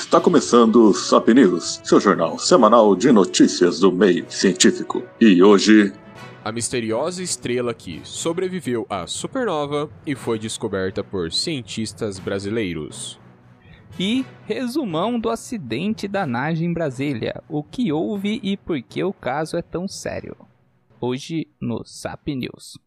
Está começando o Sap News, seu jornal semanal de notícias do meio científico. E hoje. A misteriosa estrela que sobreviveu à supernova e foi descoberta por cientistas brasileiros. E resumão do acidente da nave em Brasília: o que houve e por que o caso é tão sério. Hoje no Sap News.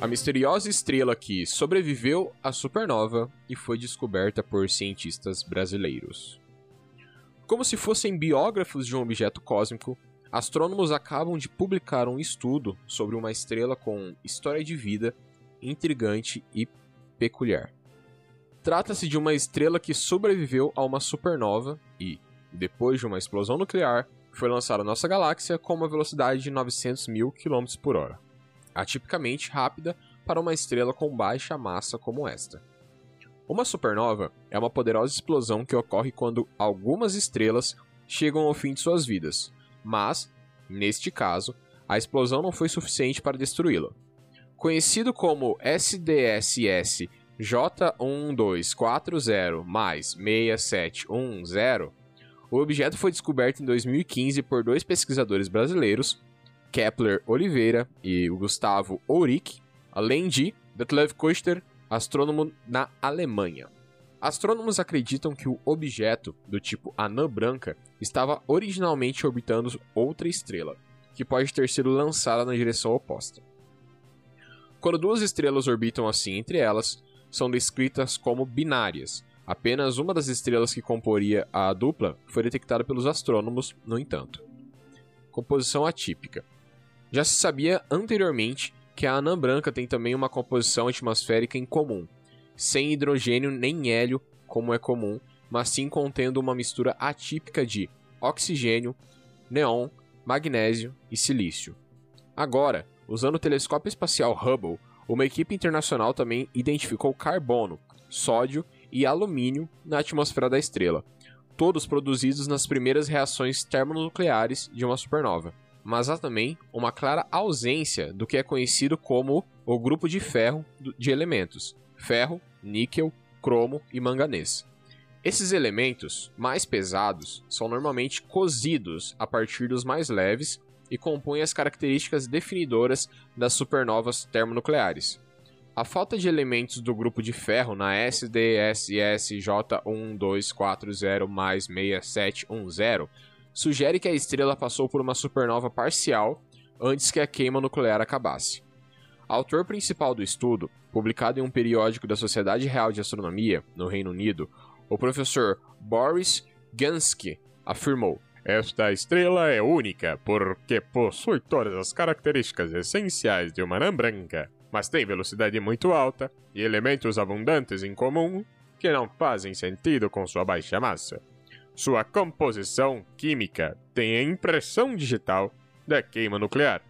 A misteriosa estrela que sobreviveu à supernova e foi descoberta por cientistas brasileiros. Como se fossem biógrafos de um objeto cósmico, astrônomos acabam de publicar um estudo sobre uma estrela com história de vida intrigante e peculiar. Trata-se de uma estrela que sobreviveu a uma supernova e, depois de uma explosão nuclear, foi lançada à nossa galáxia com uma velocidade de 900 mil km por hora, atipicamente rápida para uma estrela com baixa massa como esta. Uma supernova é uma poderosa explosão que ocorre quando algumas estrelas chegam ao fim de suas vidas, mas, neste caso, a explosão não foi suficiente para destruí-la. Conhecido como SDSS J1240 mais 6710, o objeto foi descoberto em 2015 por dois pesquisadores brasileiros, Kepler Oliveira e Gustavo Ourick, além de Detlev Kuster, astrônomo na Alemanha. Astrônomos acreditam que o objeto, do tipo anã branca, estava originalmente orbitando outra estrela, que pode ter sido lançada na direção oposta. Quando duas estrelas orbitam assim entre elas, são descritas como binárias. Apenas uma das estrelas que comporia a dupla foi detectada pelos astrônomos, no entanto. Composição atípica. Já se sabia anteriormente que a anã branca tem também uma composição atmosférica em comum, sem hidrogênio nem hélio, como é comum, mas sim contendo uma mistura atípica de oxigênio, neon, magnésio e silício. Agora, usando o telescópio espacial Hubble, uma equipe internacional também identificou carbono, sódio e alumínio na atmosfera da estrela, todos produzidos nas primeiras reações termonucleares de uma supernova. Mas há também uma clara ausência do que é conhecido como o grupo de ferro de elementos: ferro, níquel, cromo e manganês. Esses elementos mais pesados são normalmente cozidos a partir dos mais leves e compõem as características definidoras das supernovas termonucleares. A falta de elementos do grupo de ferro na SDSSJ1240-6710 sugere que a estrela passou por uma supernova parcial antes que a queima nuclear acabasse. Autor principal do estudo, publicado em um periódico da Sociedade Real de Astronomia, no Reino Unido, o professor Boris Gansky afirmou: esta estrela é única porque possui todas as características essenciais de uma anã branca, mas tem velocidade muito alta e elementos abundantes em comum que não fazem sentido com sua baixa massa. Sua composição química tem a impressão digital da queima nuclear,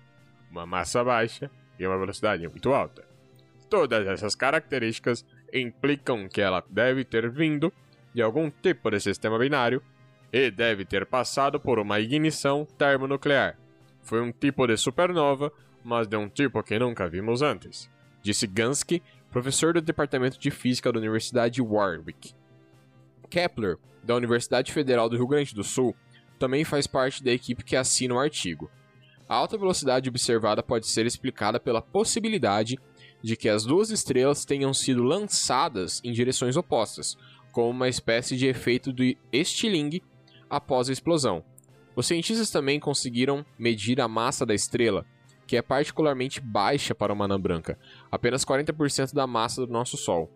uma massa baixa e uma velocidade muito alta. Todas essas características implicam que ela deve ter vindo de algum tipo de sistema binário e deve ter passado por uma ignição termonuclear. Foi um tipo de supernova, mas de um tipo que nunca vimos antes, disse Gansky, professor do Departamento de Física da Universidade de Warwick. Kepler, da Universidade Federal do Rio Grande do Sul, também faz parte da equipe que assina o artigo. A alta velocidade observada pode ser explicada pela possibilidade de que as duas estrelas tenham sido lançadas em direções opostas, como uma espécie de efeito de estilingue após a explosão. Os cientistas também conseguiram medir a massa da estrela, que é particularmente baixa para uma anã branca, apenas 40% da massa do nosso Sol.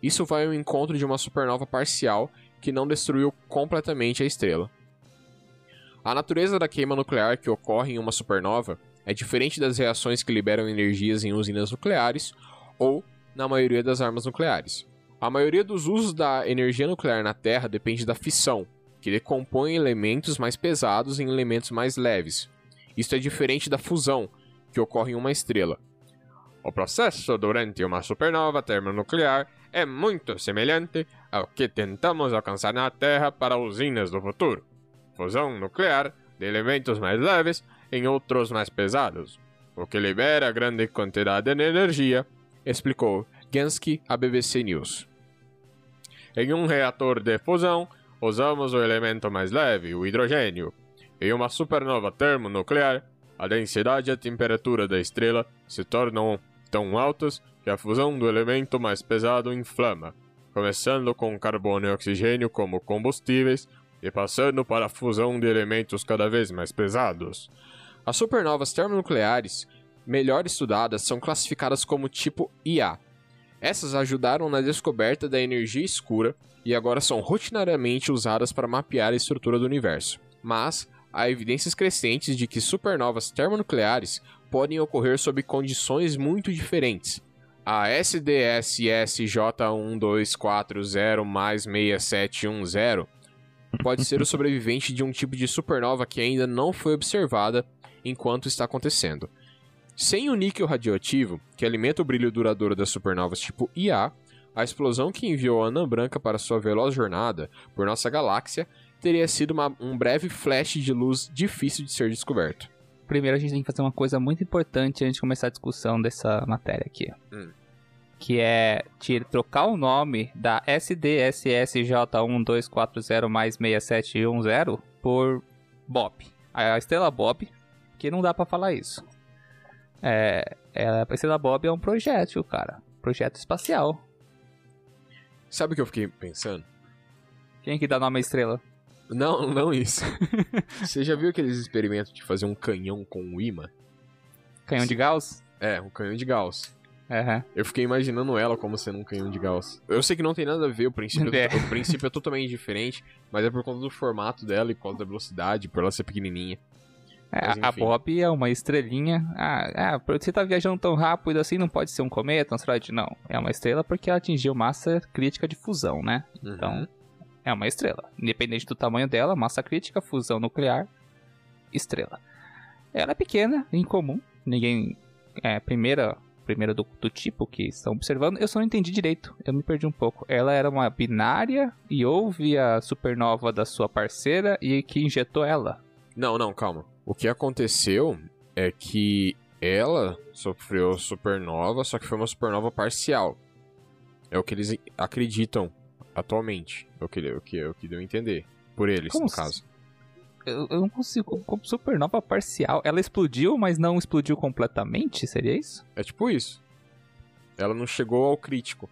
Isso vai ao encontro de uma supernova parcial que não destruiu completamente a estrela. A natureza da queima nuclear que ocorre em uma supernova é diferente das reações que liberam energias em usinas nucleares ou na maioria das armas nucleares. A maioria dos usos da energia nuclear na Terra depende da fissão, que decompõe elementos mais pesados em elementos mais leves. Isto é diferente da fusão, que ocorre em uma estrela. O processo durante uma supernova termonuclear é muito semelhante ao que tentamos alcançar na Terra para usinas do futuro. Fusão nuclear de elementos mais leves em outros mais pesados, o que libera grande quantidade de energia, explicou Gansky à BBC News. Em um reator de fusão, usamos o elemento mais leve, o hidrogênio. Em uma supernova termonuclear, a densidade e a temperatura da estrela se tornam tão altas que a fusão do elemento mais pesado inflama, começando com carbono e oxigênio como combustíveis e passando para a fusão de elementos cada vez mais pesados. As supernovas termonucleares melhor estudadas são classificadas como tipo IA. Essas ajudaram na descoberta da energia escura e agora são rotinariamente usadas para mapear a estrutura do universo. Mas há evidências crescentes de que supernovas termonucleares podem ocorrer sob condições muito diferentes. A SDSSJ1240 mais 6710 pode ser o sobrevivente de um tipo de supernova que ainda não foi observada enquanto está acontecendo. Sem o níquel radioativo, que alimenta o brilho duradouro das supernovas tipo IA, a explosão que enviou a Anã Branca para sua veloz jornada por nossa galáxia teria sido uma, um breve flash de luz difícil de ser descoberto. Primeiro a gente tem que fazer uma coisa muito importante antes de começar a discussão dessa matéria aqui. Hum. Que é tira, trocar o nome da SDSSJ1240 mais 6710 por Bob. A estrela Bob, que não dá para falar isso. É, é, a estrela Bob é um projétil, cara. Projeto espacial. Sabe o que eu fiquei pensando? Quem que dá nome à estrela? Não, não isso. Você já viu aqueles experimentos de fazer um canhão com um imã? Canhão de Gauss? É, um canhão de Gauss. Uhum. Eu fiquei imaginando ela como sendo um canhão de Gauss. Eu sei que não tem nada a ver, o princípio, É. o princípio é totalmente diferente, mas é por conta do formato dela e por causa da velocidade, por ela ser pequenininha. É, Mas, a. Bob é uma estrelinha. Ah, ah, você tá viajando tão rápido assim, não pode ser um cometa, um asteroide? Não. É uma estrela porque ela atingiu massa crítica de fusão, né? Então, Uhum. é uma estrela. Independente do tamanho dela, massa crítica, fusão nuclear, estrela. Ela é pequena, incomum. Ninguém. É, primeira. Primeira do, do tipo que estão observando. Eu só não entendi direito. Eu me perdi um pouco. Ela era uma binária e houve a supernova da sua parceira e que injetou ela. Não, não, calma. O que aconteceu é que ela sofreu supernova, só que foi uma supernova parcial. É o que eles acreditam atualmente. É o que, o que, é o que deu a entender. Por eles, Como no se- caso. Eu, eu não consigo. Supernova parcial. Ela explodiu, mas não explodiu completamente? Seria isso? É tipo isso. Ela não chegou ao crítico.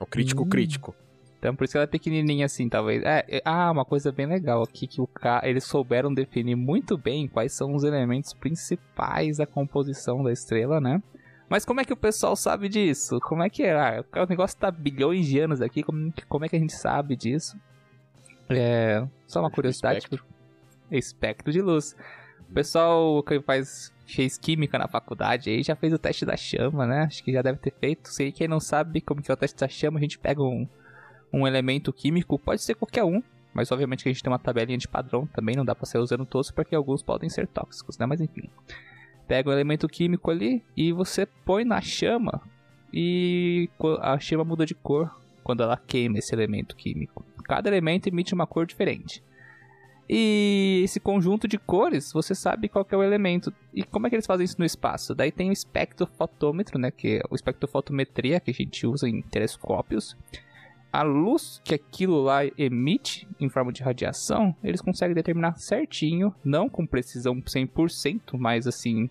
Ao crítico Hum. crítico. Então por isso que ela é pequenininha assim, talvez. É, é- ah, uma coisa bem legal aqui que o K, eles souberam definir muito bem quais são os elementos principais da composição da estrela, né? Mas como é que o pessoal sabe disso? Como é que é? Ah, o negócio tá bilhões de anos aqui, como, como é que a gente sabe disso? É, só uma curiosidade. Espectro de luz. O pessoal que faz, fez química na faculdade aí já fez o teste da chama, né? Acho que já deve ter feito. Se quem não sabe como que é o teste da chama, a gente pega um, um elemento químico, pode ser qualquer um, mas obviamente que a gente tem uma tabelinha de padrão também, não dá pra sair usando todos porque alguns podem ser tóxicos, né? Mas enfim. Pega um elemento químico ali e você põe na chama e a chama muda de cor quando ela queima esse elemento químico. Cada elemento emite uma cor diferente. E esse conjunto de cores, você sabe qual é o elemento. E como é que eles fazem isso no espaço? Daí tem o espectrofotômetro, né, que é o espectrofotometria que a gente usa em telescópios. A luz que aquilo lá emite em forma de radiação, eles conseguem determinar certinho, não com precisão 100%, mas assim,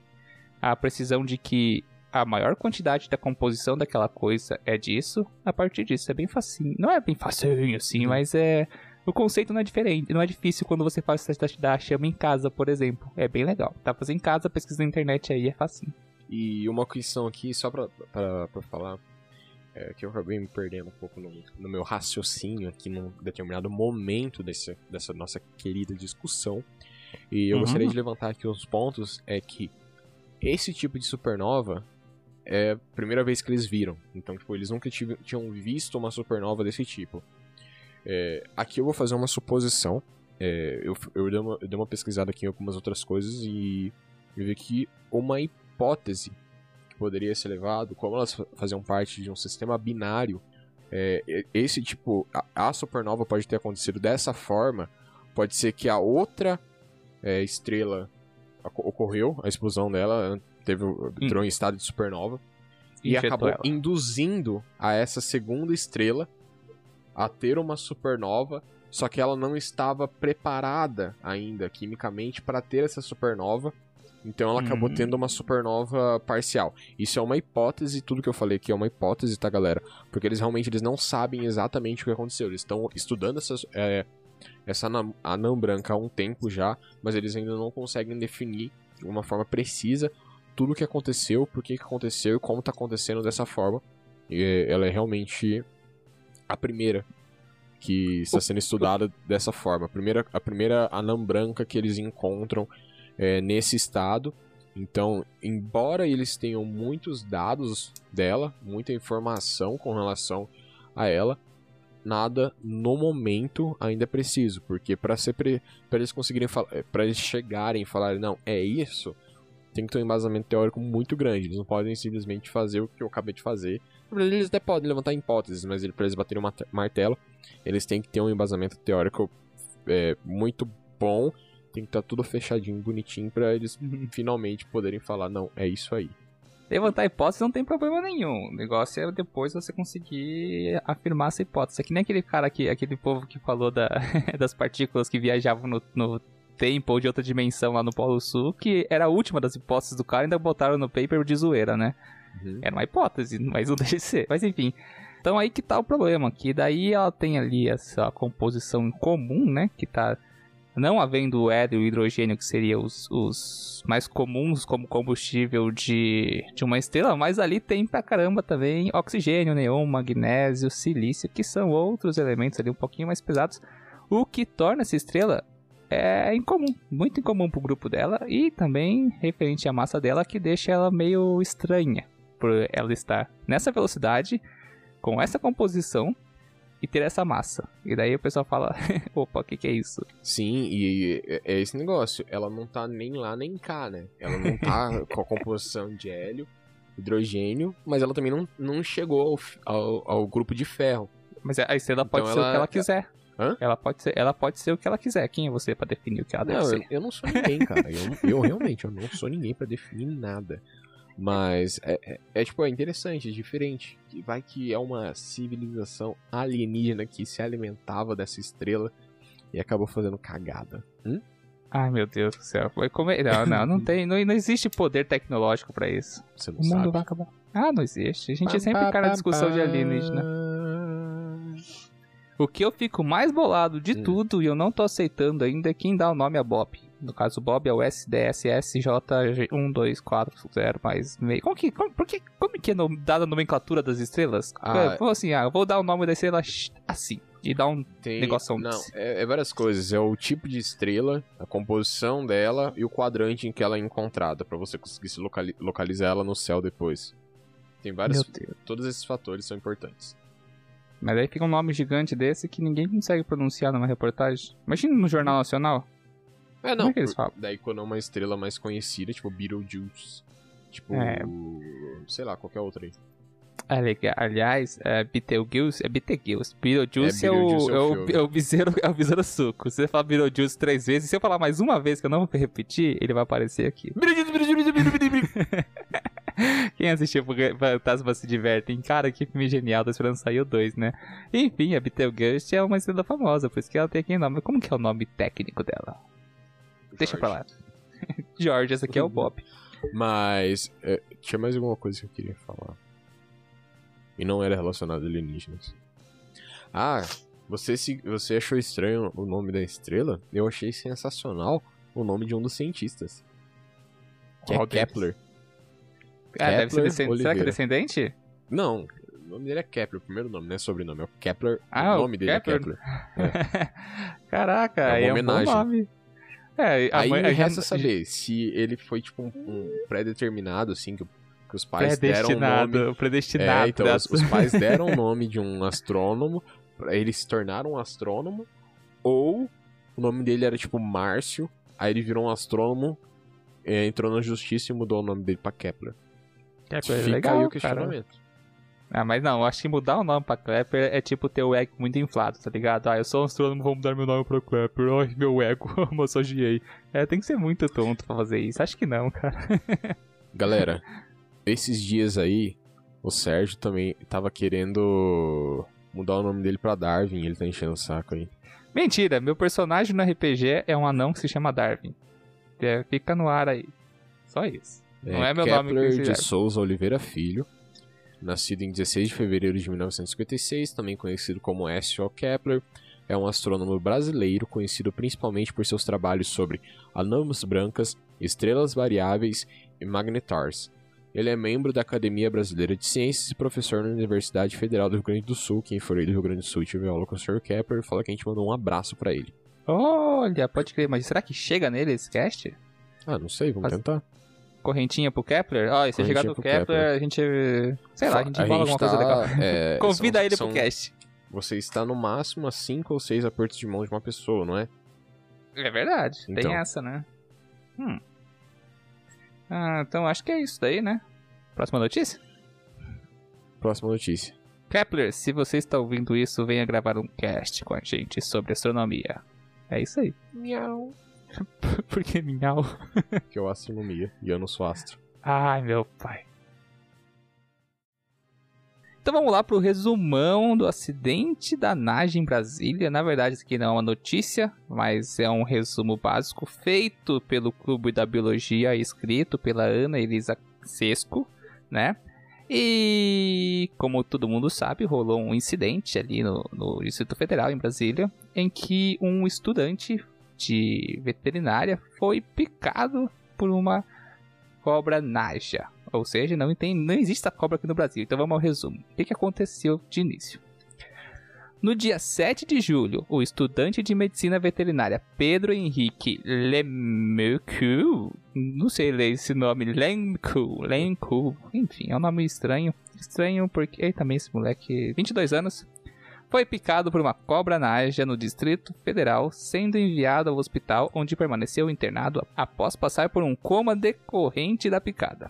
a precisão de que a maior quantidade da composição daquela coisa é disso, a partir disso é bem facinho. Não é bem facinho assim, mas é o conceito não é diferente, não é difícil quando você faz o teste da chama em casa, por exemplo. É bem legal. Tá fazendo em casa, pesquisa na internet aí, é facinho. E uma questão aqui, só pra, pra, pra falar, é, que eu acabei me perdendo um pouco no, no meu raciocínio aqui num determinado momento desse, dessa nossa querida discussão. E eu Uhum. gostaria de levantar aqui os pontos, é que esse tipo de supernova é a primeira vez que eles viram. Então, tipo, eles nunca tinham visto uma supernova desse tipo. É, aqui eu vou fazer uma suposição. É, eu, eu, dei uma, eu dei uma pesquisada aqui em algumas outras coisas e eu vi que uma hipótese que poderia ser levado, como elas fa- faziam parte de um sistema binário, é, esse tipo, a, a supernova pode ter acontecido dessa forma, pode ser que a outra é, estrela oco- ocorreu, a explosão dela teve, entrou em estado de supernova e Injetou acabou ela. induzindo a essa segunda estrela a ter uma supernova, só que ela não estava preparada ainda quimicamente para ter essa supernova. Então ela acabou Hum. tendo uma supernova parcial. Isso é uma hipótese, tudo que eu falei aqui é uma hipótese, tá, galera? Porque eles realmente eles não sabem exatamente o que aconteceu. Eles estão estudando essas, é, essa anã, anã branca há um tempo já, mas eles ainda não conseguem definir de uma forma precisa tudo o que aconteceu, por que, que aconteceu e como tá acontecendo dessa forma. E ela é realmente a primeira que está sendo estudada dessa forma. A primeira, a primeira anã branca que eles encontram é, nesse estado. Então, embora eles tenham muitos dados dela, muita informação com relação a ela, nada no momento ainda é preciso, porque para para eles conseguirem para eles chegarem e falarem não, é isso, tem que ter um embasamento teórico muito grande. Eles não podem simplesmente fazer o que eu acabei de fazer. Na verdade, eles até podem levantar hipóteses, mas para eles baterem o martelo, eles têm que ter um embasamento teórico é, muito bom. Tem que estar tudo fechadinho, bonitinho, para eles finalmente poderem falar: não, é isso aí. Levantar hipótese não tem problema nenhum. O negócio é depois você conseguir afirmar essa hipótese. É que nem aquele cara aqui, aquele povo que falou da, das partículas que viajavam no, no tempo ou de outra dimensão lá no Polo Sul, que era a última das hipóteses do cara, ainda botaram no paper de zoeira, né? Era uma hipótese, mas não deixa de ser. Mas enfim. Então aí que tá o problema, que daí ela tem ali essa composição comum, né? Que tá não havendo o hélio e o hidrogênio, que seriam os, os mais comuns como combustível de, de uma estrela, mas ali tem pra caramba também oxigênio, neon, magnésio, silício, que são outros elementos ali um pouquinho mais pesados, o que torna essa estrela é incomum, muito incomum pro grupo dela e também referente à massa dela que deixa ela meio estranha por ela estar nessa velocidade, com essa composição e ter essa massa. E daí o pessoal fala, opa, o que, que é isso? Sim, e é- é esse negócio. Ela não tá nem lá nem cá, né? Ela não tá com a composição de hélio, hidrogênio, mas ela também não, não chegou ao, ao, ao grupo de ferro. Mas a estrela pode Então ser o ela- que ela quiser. Hã? Ela pode, ser, ela pode ser o que ela quiser. Quem é você pra definir o que ela deve Não, eu, ser? eu não sou ninguém, cara. Eu, eu realmente, eu não sou ninguém pra definir nada. Mas é, é, é, tipo, é interessante, é diferente. Vai que é uma civilização alienígena que se alimentava dessa estrela e acabou fazendo cagada. Hum? Ai, meu Deus do céu. Foi como... Não, não, não tem. Não, não existe poder tecnológico pra isso. Você não O mundo sabe. vai acabar. Ah, não existe. A gente sempre cai na discussão de alienígena. O que eu fico mais bolado de Hum. tudo e eu não tô aceitando ainda é quem dá o nome a Bob. No caso, o Bob é o SDSSJ1240 mais meio. Como que, como, por que, como que é no, dada a nomenclatura das estrelas? Ah, Falou assim, ah, eu vou dar o nome da estrela assim. E dar um. Tem, Negoção Não, é, é várias coisas. É o tipo de estrela, a composição dela e o quadrante em que ela é encontrada, pra você conseguir se locali- localizar ela no céu depois. Tem vários. Todos esses fatores são importantes. Mas aí fica um nome gigante desse que ninguém consegue pronunciar numa reportagem. Imagina no Jornal Nacional. É, Como não. é que eles falam? daí quando é uma estrela mais conhecida, tipo Beetlejuice. Tipo. É. Sei lá, qualquer outra aí. Ali- Aliás, é Betelgeuse, é Betelgeuse. Beetlejuice É, é, o, Beetlejuice é o é, o, é o besouro, é o besouro suco. Se você falar Beetlejuice três vezes, se eu falar mais uma vez que eu não vou repetir, ele vai aparecer aqui. Beetlejuice, Beetlejuice, Beetlejuice, Beetlejuice. Quem assistiu Fantasma se divertem. Cara, que filme genial, tô esperando sair o 2, né? Enfim, a Betelgeuse é uma estrela famosa, por isso que ela tem aquele nome. Como que é o nome técnico dela? Deixa pra lá. George, esse aqui é o Bob. Mas. é, tinha mais alguma coisa que eu queria falar. E não era relacionado a alienígenas. Ah, você, se, você achou estranho o nome da estrela? Eu achei sensacional o nome de um dos cientistas. Que é? Kepler. Ah, deve ser Kepler descendente. Será que é descendente? Não, o nome dele é Kepler, o primeiro nome, não é sobrenome, é o Kepler. Ah, o o nome dele Kepler. é Kepler. Caraca, É uma aí é um homenagem. nome. É, a Aí mãe- a resta gente- saber se ele foi tipo um, um pré-determinado, assim, que, que os pais deram o nome Predestinado. É, então os, dessa- os pais deram o nome de um astrônomo, pra ele se tornar um astrônomo, ou o nome dele era tipo Márcio, aí ele virou um astrônomo, é, entrou na justiça e mudou o nome dele pra Kepler. Kepler é Fica legal, aí o cara. questionamento. Ah, mas não, eu acho que mudar o nome pra Kepler é tipo ter o ego muito inflado, tá ligado? Ah, eu sou um astrônomo, vou mudar meu nome pra Kepler. Ai, meu ego, massageei. É, tem que ser muito tonto pra fazer isso. Acho que não, cara. Galera, esses dias aí, o Sérgio também tava querendo mudar o nome dele pra Darwin, ele tá enchendo o saco aí. Mentira, meu personagem no RPG é um anão que se chama Darwin. É, fica no ar aí. Só isso. Não é meu nome que Kepler se de. Souza Oliveira Filho, nascido em 16 de fevereiro de 1956, também conhecido como S.O. Kepler, é um astrônomo brasileiro conhecido principalmente por seus trabalhos sobre anãs brancas, estrelas variáveis e magnetars. Ele é membro da Academia Brasileira de Ciências e professor na Universidade Federal do Rio Grande do Sul. Quem for aí do Rio Grande do Sul e tiver aula com o Sr. Kepler, fala que a gente mandou um abraço pra ele. Olha, pode crer, mas será que chega nele esse cast? Ah, não sei, vamos Faz- tentar. Correntinha pro Kepler? Ó, e se chegar no pro Kepler, Kepler. a gente. Sei lá, a gente bola alguma coisa tá, legal. é, Convida são- ele são- pro cast. Você está no máximo a 5 ou 6 apertos de mão de uma pessoa, não é? É verdade, tem Então. essa, né? Hum. Ah, então acho que é isso daí, né? Próxima notícia? Próxima notícia. Kepler, se você está ouvindo isso, venha gravar um cast com a gente sobre astronomia. É isso aí. Miau. Por que miau? Que é o astronomia. E eu não sou astro. Ai, meu pai. Então vamos lá pro resumão do acidente da NAGE em Brasília. Na verdade, isso aqui não é uma notícia, mas é um resumo básico feito pelo Clube da Biologia, escrito pela Ana Elisa Sesco, né? E como todo mundo sabe, rolou um incidente ali no, no Distrito Federal, em Brasília, em que um estudante de veterinária foi picado por uma cobra naja. Ou seja, não, tem, não existe a cobra aqui no Brasil. Então vamos ao resumo. O que, aconteceu de início? No dia 7 de julho, o estudante de medicina veterinária Pedro Henrique Lemecou, não sei ler esse nome, Lemecou, Lemecou, enfim, é um nome estranho. Estranho porque, eita, também esse moleque, 22 anos, foi picado por uma cobra naja no Distrito Federal, sendo enviado ao hospital onde permaneceu internado após passar por um coma decorrente da picada.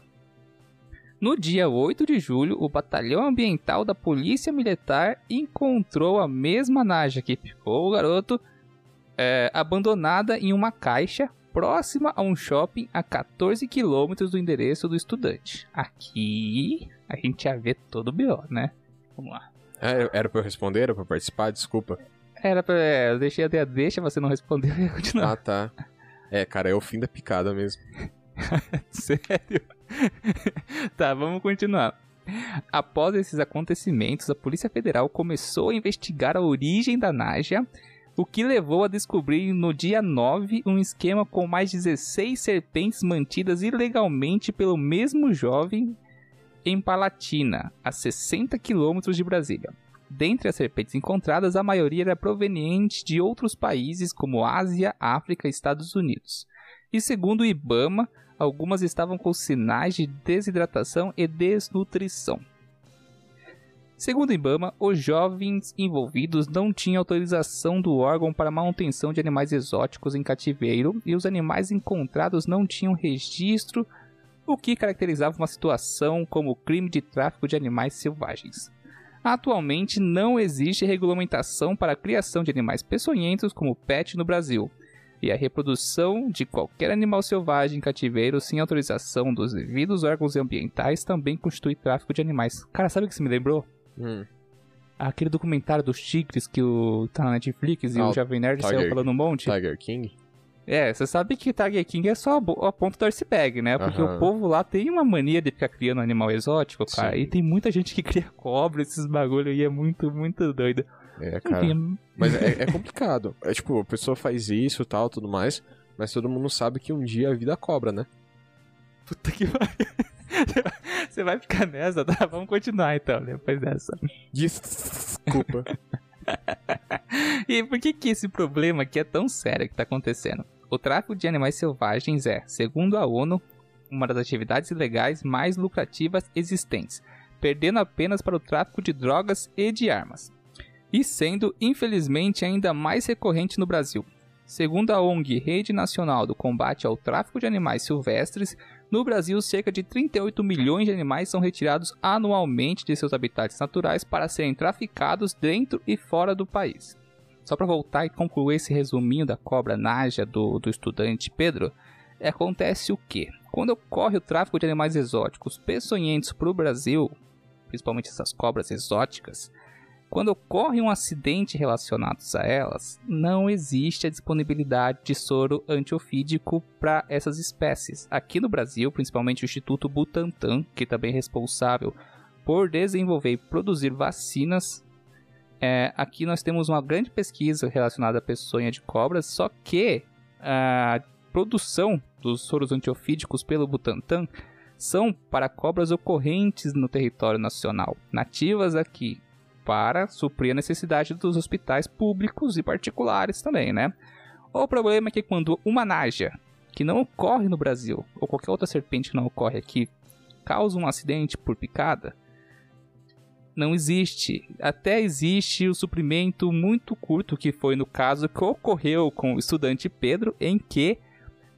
No dia 8 de julho, o Batalhão Ambiental da Polícia Militar encontrou a mesma naja que picou o garoto é, abandonada em uma caixa próxima a um shopping a 14 quilômetros do endereço do estudante. Aqui a gente já vê todo o B.O., né? Vamos lá. É, era pra eu responder? Era pra participar? Desculpa. Era pra. É, eu deixei até a deixa, você não respondeu e eu continuo. Ah, tá. É, cara, é o fim da picada mesmo. Sério? tá, vamos continuar. Após esses acontecimentos, a Polícia Federal começou a investigar a origem da Naja, o que levou a descobrir no dia 9 um esquema com mais 16 serpentes mantidas ilegalmente pelo mesmo jovem em Palatina, a 60 quilômetros de Brasília. Dentre as serpentes encontradas, a maioria era proveniente de outros países como Ásia, África e Estados Unidos. E segundo o Ibama, algumas estavam com sinais de desidratação e desnutrição. Segundo o Ibama, os jovens envolvidos não tinham autorização do órgão para manutenção de animais exóticos em cativeiro e os animais encontrados não tinham registro, o que caracterizava uma situação como crime de tráfico de animais selvagens. Atualmente não existe regulamentação para a criação de animais peçonhentos como pet no Brasil, e a reprodução de qualquer animal selvagem em cativeiro sem autorização dos devidos órgãos ambientais também constitui tráfico de animais. Cara, sabe o que isso me lembrou? Hum. Aquele documentário dos tigres que o, tá na Netflix e Ah, o o Jovem Nerd Tiger- saiu falando um monte. Tiger King? É, você sabe que Tiger King é só a, ponta do iceberg, né? Porque Aham. o povo lá tem uma mania de ficar criando animal exótico, cara. Sim. E tem muita gente que cria cobra, esses bagulho aí é muito, muito doido. É, cara. Enfim, Mas é, é complicado. É tipo, a pessoa faz isso e tal, tudo mais, mas todo mundo sabe que um dia a vida cobra, né? puta que pariu. Você vai ficar nessa, tá? Vamos continuar então, depois dessa. Desculpa. E por que que esse problema aqui é tão sério que tá acontecendo? O tráfico de animais selvagens é, segundo a ONU, uma das atividades ilegais mais lucrativas existentes, perdendo apenas para o tráfico de drogas e de armas. E sendo, infelizmente, ainda mais recorrente no Brasil. Segundo a ONG Rede Nacional do Combate ao Tráfico de Animais Silvestres, No Brasil, cerca de 38 milhões de animais são retirados anualmente de seus habitats naturais para serem traficados dentro e fora do país. Só para voltar e concluir esse resuminho da cobra naja do, do estudante Pedro, acontece o que? Quando ocorre o tráfico de animais exóticos peçonhentos para o Brasil, principalmente essas cobras exóticas, quando ocorre um acidente relacionado a elas, não existe a disponibilidade de soro antiofídico para essas espécies. Aqui no Brasil, principalmente o Instituto Butantan, que também é responsável por desenvolver e produzir vacinas, é, aqui nós temos uma grande pesquisa relacionada à peçonha de cobras, só que a produção dos soros antiofídicos pelo Butantan são para cobras ocorrentes no território nacional, nativas aqui, para suprir a necessidade dos hospitais públicos e particulares também, né? O problema é que quando uma naja, que não ocorre no Brasil, ou qualquer outra serpente que não ocorre aqui, causa um acidente por picada, não existe. Até existe o suprimento muito curto, que foi no caso que ocorreu com o estudante Pedro, em que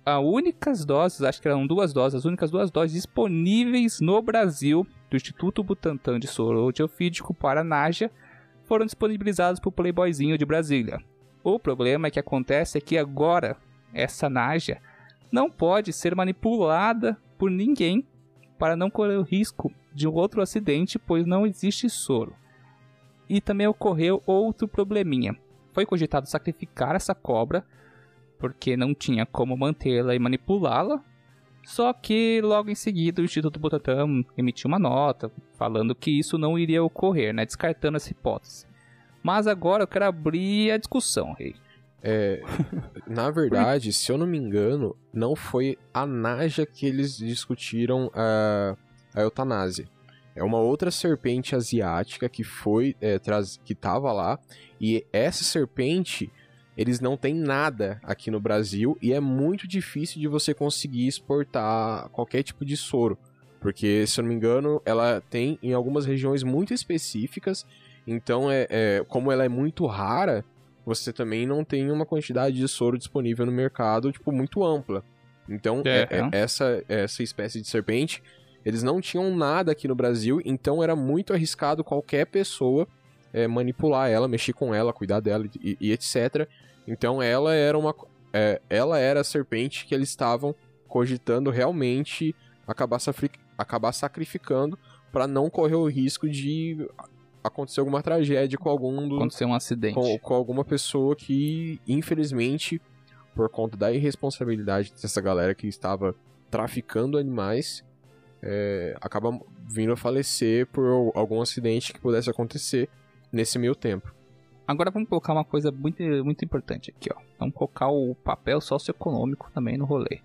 as únicas doses, acho que eram duas doses, as únicas duas doses disponíveis no Brasil do Instituto Butantan de Soro Geofídico para Naja foram disponibilizados para o Playboyzinho de Brasília. O problema é que acontece é que agora essa Naja não pode ser manipulada por ninguém para não correr o risco de um outro acidente, pois não existe soro. E também ocorreu outro probleminha. Foi cogitado sacrificar essa cobra porque não tinha como mantê-la e manipulá-la. Só que logo em seguida o Instituto Butantan emitiu uma nota falando que isso não iria ocorrer, né, descartando essa hipótese. Mas agora eu quero abrir a discussão, Rei. É, na verdade, se eu não me engano, não foi a Naja que eles discutiram a, a eutanásia. É uma outra serpente asiática que foi é, traz, que estava lá e essa serpente eles não têm nada aqui no Brasil e é muito difícil de você conseguir exportar qualquer tipo de soro. Porque, se eu não me engano, ela tem em algumas regiões muito específicas. Então, é, é como ela é muito rara, você também não tem uma quantidade de soro disponível no mercado, tipo, muito ampla. Então, é, é, essa, essa espécie de serpente, eles não tinham nada aqui no Brasil, então era muito arriscado qualquer pessoa é, manipular ela, mexer com ela, cuidar dela e, e etc. Então ela era uma. É, ela era a serpente que eles estavam cogitando realmente acabar, acabar sacrificando para não correr o risco de acontecer alguma tragédia com algum do, acontecer um acidente com, com, alguma pessoa que infelizmente por conta da irresponsabilidade dessa galera que estava traficando animais é, acaba vindo a falecer por algum acidente que pudesse acontecer nesse meio tempo. Agora vamos colocar uma coisa muito, muito importante aqui, ó. Vamos colocar o papel socioeconômico também no rolê.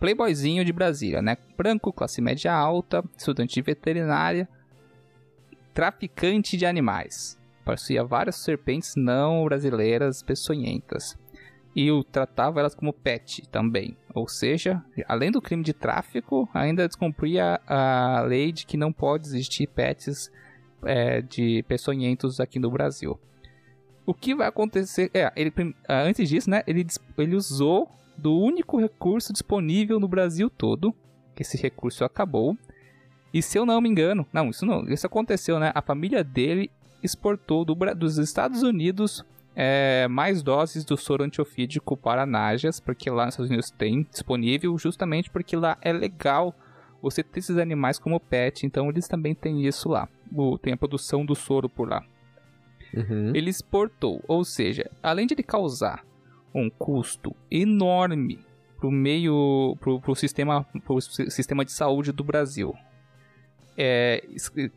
Playboyzinho de Brasília, né? Branco, classe média alta, estudante de veterinária, traficante de animais. Possuía várias serpentes não brasileiras peçonhentas. E o tratava elas como pet também. Ou seja, além do crime de tráfico, ainda descumpria a lei de que não pode existir pets é, de peçonhentos aqui no Brasil. O que vai acontecer? É, ele, ah, antes disso, né? Ele, ele usou do único recurso disponível no Brasil todo. Que esse recurso acabou. E se eu não me engano, não, isso não, isso aconteceu, né? A família dele exportou do, dos Estados Unidos é, mais doses do soro antiofídico para najas, porque lá nos Estados Unidos tem disponível, justamente porque lá é legal você ter esses animais como pet, então eles também têm isso lá. O, tem a produção do soro por lá. Uhum. Ele exportou, ou seja, além de ele causar um custo enorme para o meio, para o sistema, pro sistema de saúde do Brasil, é,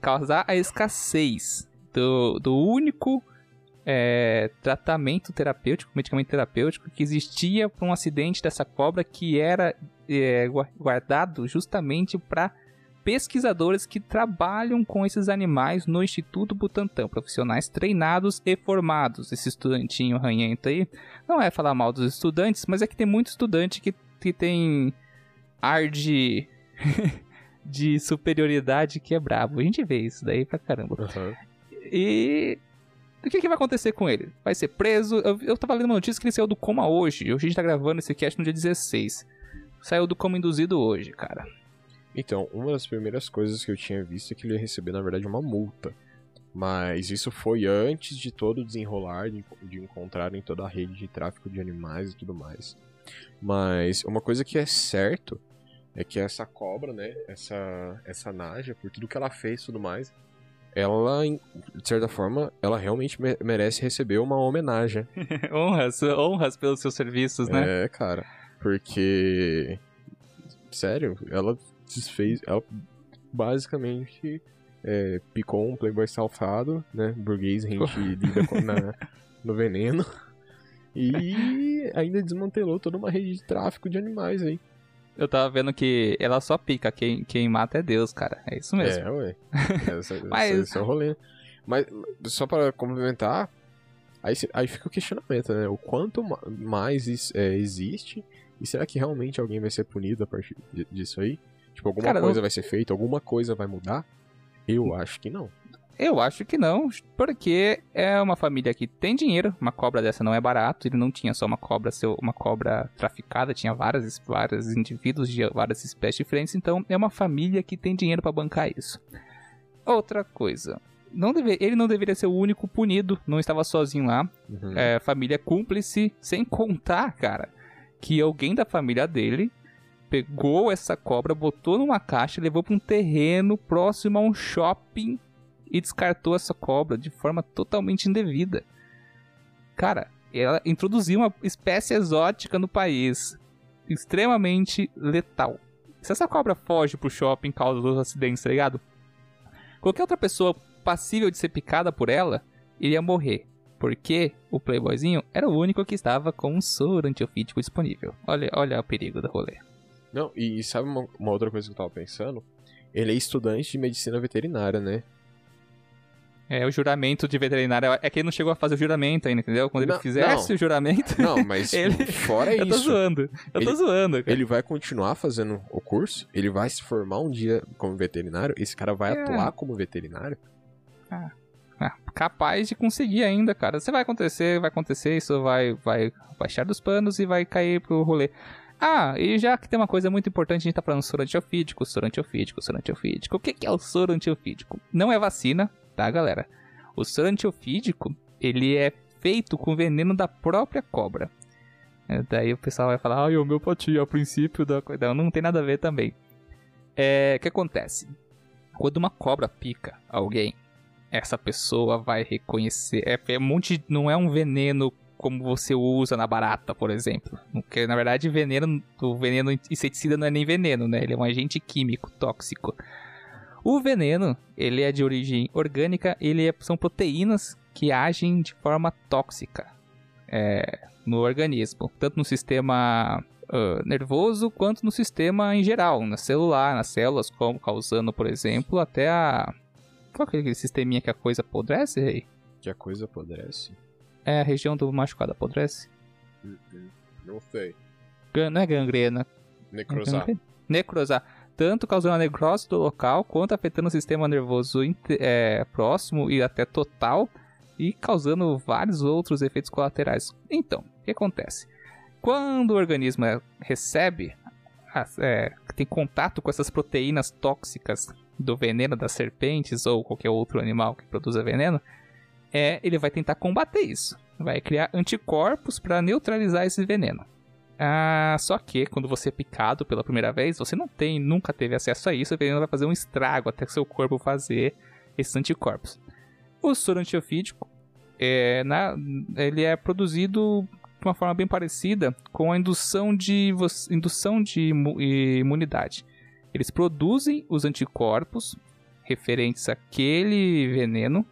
causar a escassez do, do único é, tratamento terapêutico, medicamento terapêutico que existia para um acidente dessa cobra que era é, guardado justamente para pesquisadores que trabalham com esses animais no Instituto Butantan, profissionais treinados e formados. Esse estudantinho ranhento aí, não é falar mal dos estudantes, mas é que tem muito estudante que, que tem ar de, de superioridade que é brabo. A gente vê isso daí pra caramba. Uhum. E o que, que, vai acontecer com ele? Vai ser preso? Eu, eu tava lendo uma notícia que ele saiu do coma hoje. Hoje a gente tá gravando esse cast no dia 16. saiu do como induzido hoje, cara? Então, uma das primeiras coisas que eu tinha visto é que ele ia receber, na verdade, uma multa. Mas isso foi antes de todo o desenrolar, de, de encontrarem toda a rede de tráfico de animais e tudo mais. Mas uma coisa que é certo é que essa cobra, né, essa, essa Naja, por tudo que ela fez e tudo mais, ela, de certa forma, ela realmente me- merece receber uma homenagem. honras, honras pelos seus serviços, né? É, cara. Porque. Sério, ela desfez. Ela basicamente é, picou um playboy salfado, né? Burguês, a gente lida com, na, no veneno. E ainda desmantelou toda uma rede de tráfico de animais aí. Eu tava vendo que ela só pica, quem, quem mata é Deus, cara. É isso mesmo. É, ué. Essa, Mas- esse é o rolê. Mas, só pra complementar, aí, aí fica o questionamento, né? O quanto ma- mais is- é, existe, e será que realmente alguém vai ser punido a partir di- disso aí? Tipo, alguma Cara, coisa não- vai ser feita, alguma coisa vai mudar? Eu acho que não. Eu acho que não, porque é uma família que tem dinheiro, uma cobra dessa não é barato, ele não tinha só uma cobra, seu, uma cobra traficada, tinha vários, vários indivíduos de várias espécies diferentes, então é uma família que tem dinheiro pra bancar isso. Outra coisa, não deve, ele não deveria ser o único punido, não estava sozinho lá, Uhum. é, família cúmplice, sem contar, cara, que alguém da família dele pegou essa cobra, botou numa caixa, levou para um terreno próximo a um shopping e descartou essa cobra de forma totalmente indevida. Cara, ela introduziu uma espécie exótica no país, extremamente letal. Se essa cobra foge pro shopping causa dos acidentes, tá ligado? Qualquer outra pessoa passível de ser picada por ela iria morrer. Porque o Playboyzinho era o único que estava com um soro antiofídico disponível. Olha, olha o perigo do rolê. Não, e sabe uma, uma outra coisa que eu tava pensando? Ele é estudante de medicina veterinária, né? É, o juramento de veterinário. É que ele não chegou a fazer o juramento ainda, entendeu? Quando Não, ele fizesse não. o juramento. Não, mas Ele- fora eu tô isso, zoando. Eu tô Ele- zoando, cara. ele vai continuar fazendo o curso, ele vai se formar um dia como veterinário, esse cara vai É. atuar como veterinário. Ah, capaz de conseguir ainda, cara. Você vai acontecer, vai acontecer, isso vai, vai baixar dos panos e vai cair pro rolê. Ah, e já que tem uma coisa muito importante, a gente tá falando soro antiofídico, soro antiofídico, soro antiofídico. O que que é o soro antiofídico? Não é vacina, tá, galera? O soro antiofídico, ele é feito com veneno da própria cobra. É, Daí o pessoal vai falar, ai, homeopatia, a princípio da coisa. Não, não tem nada a ver também. É, o que acontece? Quando uma cobra pica alguém, essa pessoa vai reconhecer. É, é um monte, não é um veneno como você usa na barata, por exemplo. Porque na verdade veneno, o veneno inseticida não é nem veneno, né? Ele é um agente químico tóxico. O veneno, ele é de origem orgânica, ele é- são proteínas que agem de forma tóxica é, no organismo, tanto no sistema ah, nervoso quanto no sistema em geral, na celular, nas células, como causando, por exemplo, até a qual que é aquele sisteminha que a coisa apodrece, rei? Que a coisa apodrece? É a região do machucado apodrece? Não sei. Gan- Não é gangrena. é Necrosar. gangrena? Necrosar. Tanto causando a necrose do local, quanto afetando o sistema nervoso é, próximo e até total, e causando vários outros efeitos colaterais. Então, o que acontece? Quando o organismo é, recebe, é, tem contato com essas proteínas tóxicas do veneno das serpentes ou qualquer outro animal que produza veneno, é, ele vai tentar combater isso. Vai criar anticorpos para neutralizar esse veneno. Ah, só que quando você é picado pela primeira vez, você não tem, nunca teve acesso a isso, o veneno vai fazer um estrago até seu corpo fazer esses anticorpos. O soro antiofídico, é, na- ele é produzido de uma forma bem parecida com a indução de, indução de imu- imunidade. Eles produzem os anticorpos referentes àquele veneno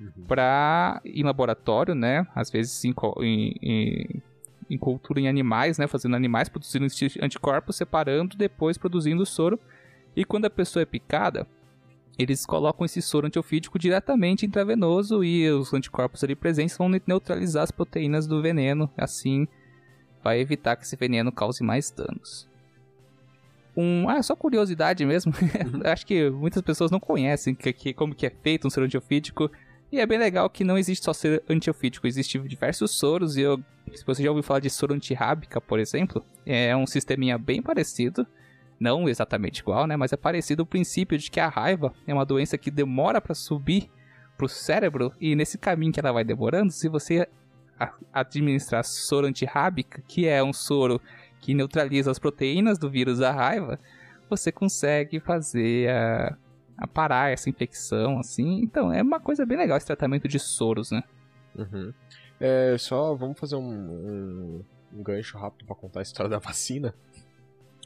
Uhum. para em laboratório, né? Às vezes em, em- em- cultura em animais, né? Fazendo animais produzindo anticorpos, separando, depois produzindo o soro. E quando a pessoa é picada, eles colocam esse soro antiofídico diretamente intravenoso e os anticorpos ali presentes vão ne- neutralizar as proteínas do veneno, assim vai evitar que esse veneno cause mais danos. Um, ah, só curiosidade mesmo. Acho que muitas pessoas não conhecem que, que- como que é feito um soro antiofídico. E é bem legal que não existe só ser antiofídico, existem diversos soros e eu se você já ouviu falar de soro antirrábica, por exemplo, é um sisteminha bem parecido. Não exatamente igual, né? Mas é parecido o princípio de que a raiva é uma doença que demora para subir pro cérebro e nesse caminho que ela vai demorando, se você administrar soro antirrábica, que é um soro que neutraliza as proteínas do vírus da raiva, você consegue fazer a, a parar essa infecção, assim. Então, é uma coisa bem legal esse tratamento de soros, né? Uhum. É, só vamos fazer um, um, um gancho rápido para contar a história da vacina.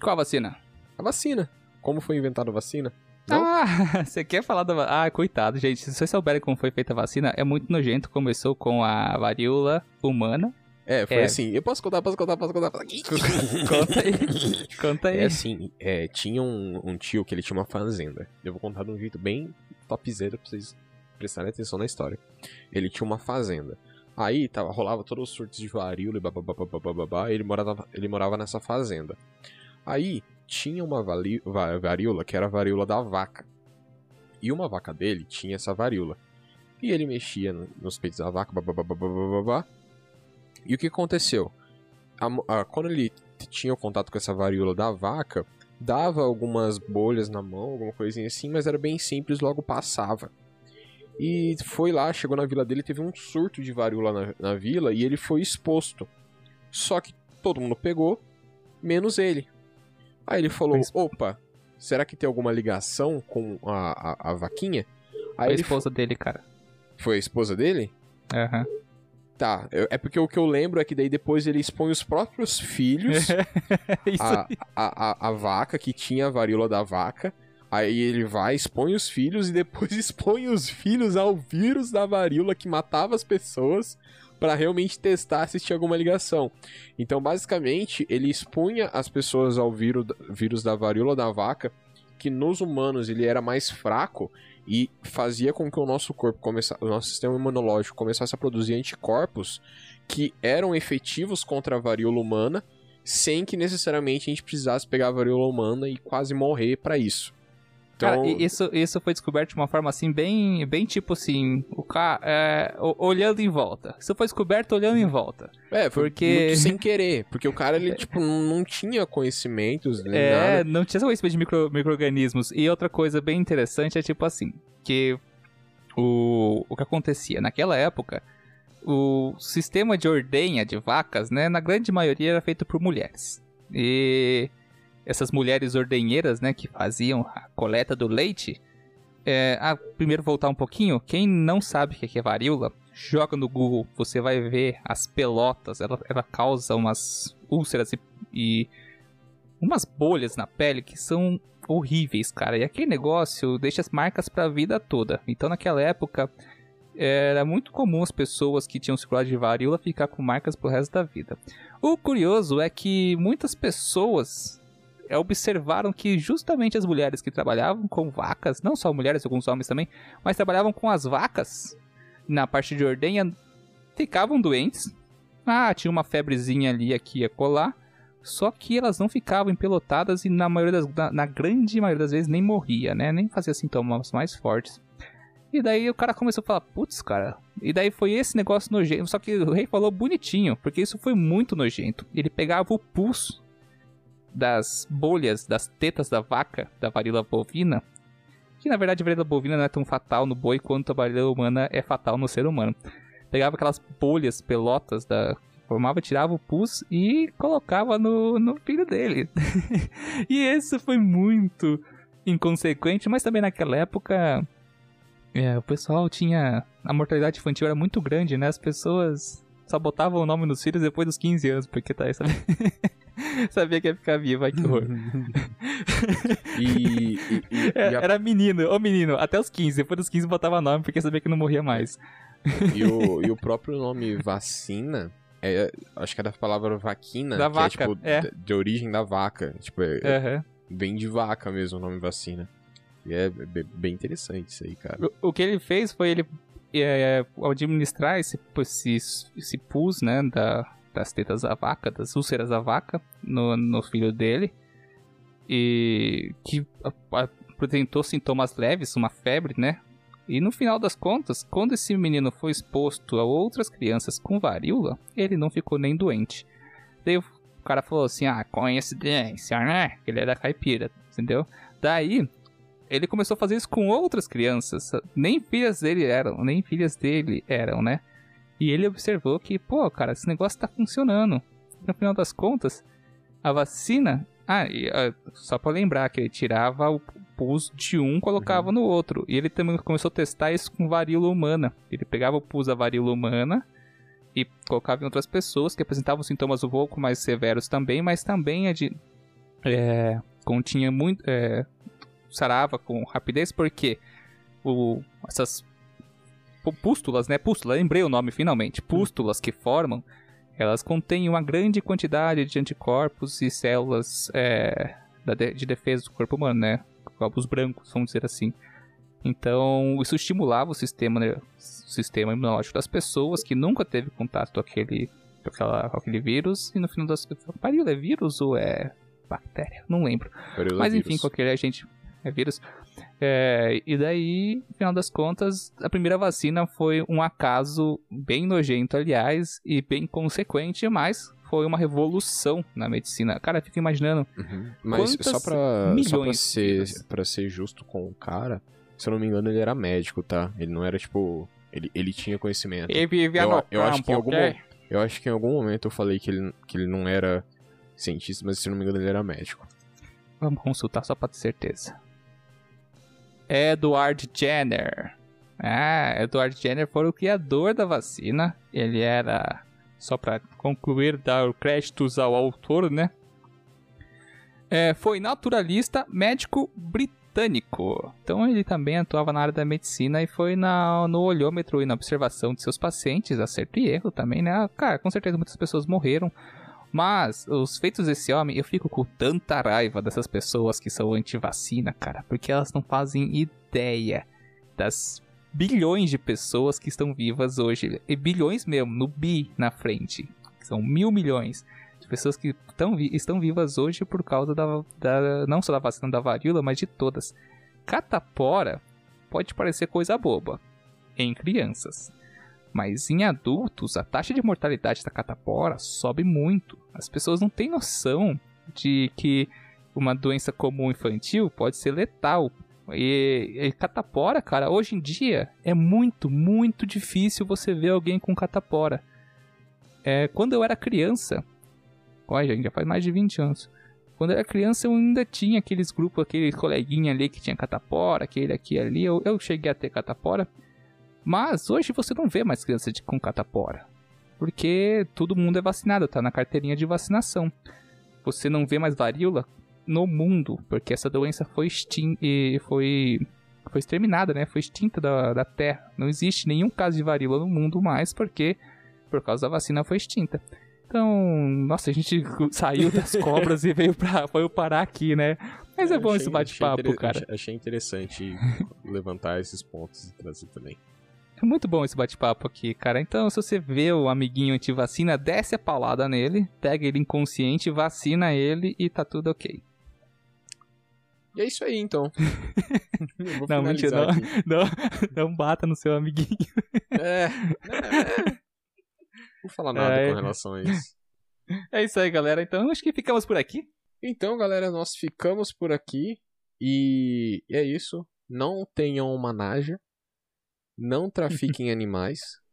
Qual vacina? A vacina. Como foi inventada a vacina? Não? Ah, você quer falar da. Ah, coitado, gente. Se vocês souberem como foi feita a vacina, é muito nojento. Começou com a varíola humana. É, foi é. assim. Eu posso contar, posso contar, posso contar. Conta aí. Conta aí. É assim, é, tinha um, um, tio que ele tinha uma fazenda. Eu vou contar de um jeito bem topzera pra vocês prestarem atenção na história. Ele tinha uma fazenda. Aí tava, rolava todos os surtos de varíola e babá, ele morava, ele morava nessa fazenda. Aí tinha uma varíola que era a varíola da vaca. E uma vaca dele tinha essa varíola. E ele mexia nos peitos da vaca, babá. E o que aconteceu? A, a, quando ele tinha o contato com essa varíola da vaca, dava algumas bolhas na mão, alguma coisinha assim, mas era bem simples, logo passava. E foi lá, chegou na vila dele, teve um surto de varíola na, na vila e ele foi exposto. Só que todo mundo pegou, menos ele. Aí ele falou: opa, será que tem alguma ligação com a, a, a vaquinha? Aí Foi a esposa dele, cara. Foi a esposa dele? Aham. Uhum. Tá, é porque o que eu lembro é que daí depois ele expõe os próprios filhos a, a, a, a, vaca que tinha a varíola da vaca. Aí ele vai, expõe os filhos e depois expõe os filhos ao vírus da varíola que matava as pessoas para realmente testar se tinha alguma ligação. Então, basicamente, ele expunha as pessoas ao vírus, vírus da varíola da vaca, que nos humanos ele era mais fraco e fazia com que o nosso corpo começasse, o nosso sistema imunológico começasse a produzir anticorpos que eram efetivos contra a varíola humana, sem que necessariamente a gente precisasse pegar a varíola humana e quase morrer para isso. Então... Cara, isso, isso foi descoberto de uma forma assim, bem, bem tipo assim, o cara é, olhando em volta. Isso foi descoberto olhando em volta. É, foi porque... sem querer, porque o cara, ele, tipo, não tinha conhecimentos, né, É, nada. não tinha conhecimento de micro, micro-organismos. E outra coisa bem interessante é, tipo assim, que o, o que acontecia naquela época, o sistema de ordenha de vacas, né, na grande maioria era feito por mulheres. E essas mulheres ordenheiras, né, que faziam a coleta do leite. É, ah, primeiro voltar um pouquinho, quem não sabe o que é varíola, joga no Google, você vai ver as pelotas, ela, ela causa umas úlceras e, e umas bolhas na pele que são horríveis, cara. E aquele negócio deixa as marcas para a vida toda. Então naquela época era muito comum as pessoas que tinham circulado de varíola ficar com marcas pro resto da vida. O curioso é que muitas pessoas observaram que justamente as mulheres que trabalhavam com vacas, não só mulheres, alguns homens também, mas trabalhavam com as vacas na parte de ordenha, ficavam doentes. Ah, tinha uma febrezinha ali, aqui a colar. Só que elas não ficavam empelotadas e na maioria das, na, na grande maioria das vezes nem morria, né? Nem fazia sintomas mais fortes. E daí o cara começou a falar, putz, cara. E daí foi esse negócio nojento. Só que o rei falou bonitinho, porque isso foi muito nojento. Ele pegava o pulso das bolhas das tetas da vaca, da varíola bovina, que na verdade a varíola bovina não é tão fatal no boi quanto a varíola humana é fatal no ser humano. Pegava aquelas bolhas, pelotas da formava, tirava o pus e colocava no, no filho dele. e isso foi muito inconsequente, mas também naquela época é, o pessoal tinha. A mortalidade infantil era muito grande, né? As pessoas só botavam o nome nos filhos depois dos 15 anos, porque tá sabe? Sabia que ia ficar vivo, ai que horror. e, e, e, é, a... Era menino, ô menino, até os 15. Depois dos 15 botava nome porque sabia que não morria mais. E o, e o próprio nome vacina, é, acho que é da palavra vaquina, da que vaca, é tipo é. De, de, origem da vaca. Tipo, é, uhum. vem de vaca mesmo o nome vacina. E é bem interessante isso aí, cara. O, o que ele fez foi ele é, administrar esse, esse, esse pus, né, da, das tetas da vaca, das úlceras da vaca, no, no filho dele. E que apresentou sintomas leves, uma febre, né? E no final das contas, quando esse menino foi exposto a outras crianças com varíola, ele não ficou nem doente. Daí o cara falou assim: ah, coincidência, né? Ele era caipira, entendeu? Daí ele começou a fazer isso com outras crianças. Nem filhas dele eram, nem filhas dele eram, né? E ele observou que, pô, cara, esse negócio tá funcionando. No final das contas, a vacina. Ah, e, uh, só pra lembrar que ele tirava o pus de um colocava uhum. no outro. E ele também começou a testar isso com varíola humana. Ele pegava o pus da varíola humana e colocava em outras pessoas que apresentavam sintomas um pouco mais severos também, mas também é de, é, continha muito. É, sarava com rapidez, porque o, essas pústulas, né? Pústula, lembrei o nome finalmente. Pústulas que formam, elas contêm uma grande quantidade de anticorpos e células é, de defesa do corpo humano, né? Corpos brancos, vamos dizer assim. Então, isso estimulava o sistema, né? o sistema imunológico das pessoas que nunca teve contato com aquele, com, aquela, com aquele vírus. E no final das contas, é vírus ou é bactéria? Não lembro. Mas enfim, vírus. qualquer agente é vírus. É, e daí, no final das contas, a primeira vacina foi um acaso bem nojento, aliás, e bem consequente, mas foi uma revolução na medicina. Cara, fica imaginando. Uhum. Mas só pra, só pra, ser, pra ser justo com o cara, se eu não me engano, ele era médico, tá? Ele não era tipo. Ele, ele tinha conhecimento. Ele vivia eu, no eu acho que em algum Eu acho que em algum momento eu falei que ele, que ele não era cientista, mas se eu não me engano, ele era médico. Vamos consultar só pra ter certeza. Edward Jenner. Ah, Edward Jenner foi o criador da vacina. Ele era, só para concluir, dar créditos ao autor, né? É, foi naturalista, médico britânico. Então ele também atuava na área da medicina e foi na, no olhômetro e na observação de seus pacientes, acerto e erro também, né? Cara, com certeza muitas pessoas morreram mas os feitos desse homem, eu fico com tanta raiva dessas pessoas que são anti-vacina, cara, porque elas não fazem ideia das bilhões de pessoas que estão vivas hoje, e bilhões mesmo, no bi na frente, são mil milhões de pessoas que tão estão vivas hoje por causa da, da, não só da vacina da varíola, mas de todas. Catapora pode parecer coisa boba em crianças, mas em adultos, a taxa de mortalidade da catapora sobe muito. As pessoas não têm noção de que uma doença comum infantil pode ser letal. E, e, catapora, cara, hoje em dia é muito, muito difícil você ver alguém com catapora. É, quando eu era criança, olha, já faz mais de 20 anos. Quando eu era criança, eu ainda tinha aqueles grupos, aqueles coleguinha ali que tinha catapora, aquele aqui ali. Eu, eu cheguei a ter catapora. Mas hoje você não vê mais criança de, com catapora. Porque todo mundo é vacinado, tá na carteirinha de vacinação. Você não vê mais varíola no mundo, porque essa doença foi, extin foi, foi exterminada, né? Foi extinta da, da Terra. Não existe nenhum caso de varíola no mundo mais, porque por causa da vacina foi extinta. Então, nossa, a gente saiu das cobras e veio pra, foi parar aqui, né? Mas é, é bom achei, esse bate-papo, cara. Achei interessante levantar esses pontos e trazer também. É muito bom esse bate-papo aqui, cara. Então, se você vê o amiguinho anti-vacina, desce a paulada nele, pega ele inconsciente, vacina ele e tá tudo ok. E é isso aí, então. não, mentira, não, não, não, bata no seu amiguinho. é, é, é. Não falar nada é, com relação a isso. É isso aí, galera. Então, acho que ficamos por aqui. Então, galera, nós ficamos por aqui. E é isso. Não tenham uma naja. Não trafiquem animais.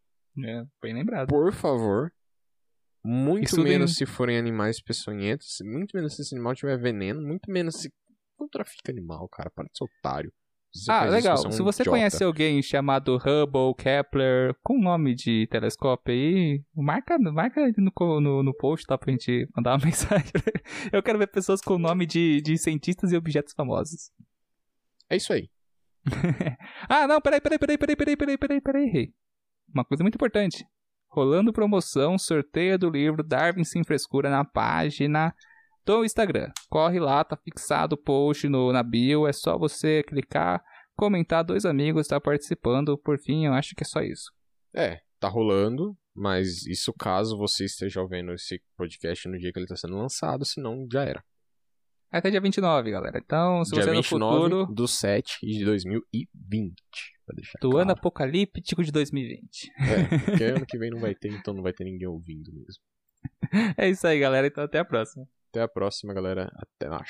É, bem lembrado. Por favor. Muito Isso menos se forem animais peçonhentos. Muito menos se esse animal tiver veneno. Muito menos se. Não trafica animal, cara. Para de ser otário. ah, legal. Isso, você é um se você idiota. conhece alguém chamado Hubble, Kepler, com nome de telescópio aí, marca, marca no, no, no post tá, pra gente mandar uma mensagem. Eu quero ver pessoas com nome de, de cientistas e objetos famosos. É isso aí. ah, não, peraí, peraí, peraí, peraí, peraí, peraí, peraí, peraí. Uma coisa muito importante. Rolando promoção, sorteio do livro Darwin Sem Frescura na página do Instagram. Corre lá, tá fixado o post no, na bio, é só você clicar, comentar, dois amigos tá participando. Por fim, eu acho que é só isso. É, tá rolando, mas isso caso você esteja ouvindo esse podcast no dia que ele está sendo lançado, senão já era. Até dia 29, galera. Então, se Dia você é no 29 futuro do 7 de 2020. Pra deixar do claro. ano apocalíptico de 2020. É, porque ano que vem não vai ter, então não vai ter ninguém ouvindo mesmo. É isso aí, galera. Então, até a próxima. Até a próxima, galera. Até mais.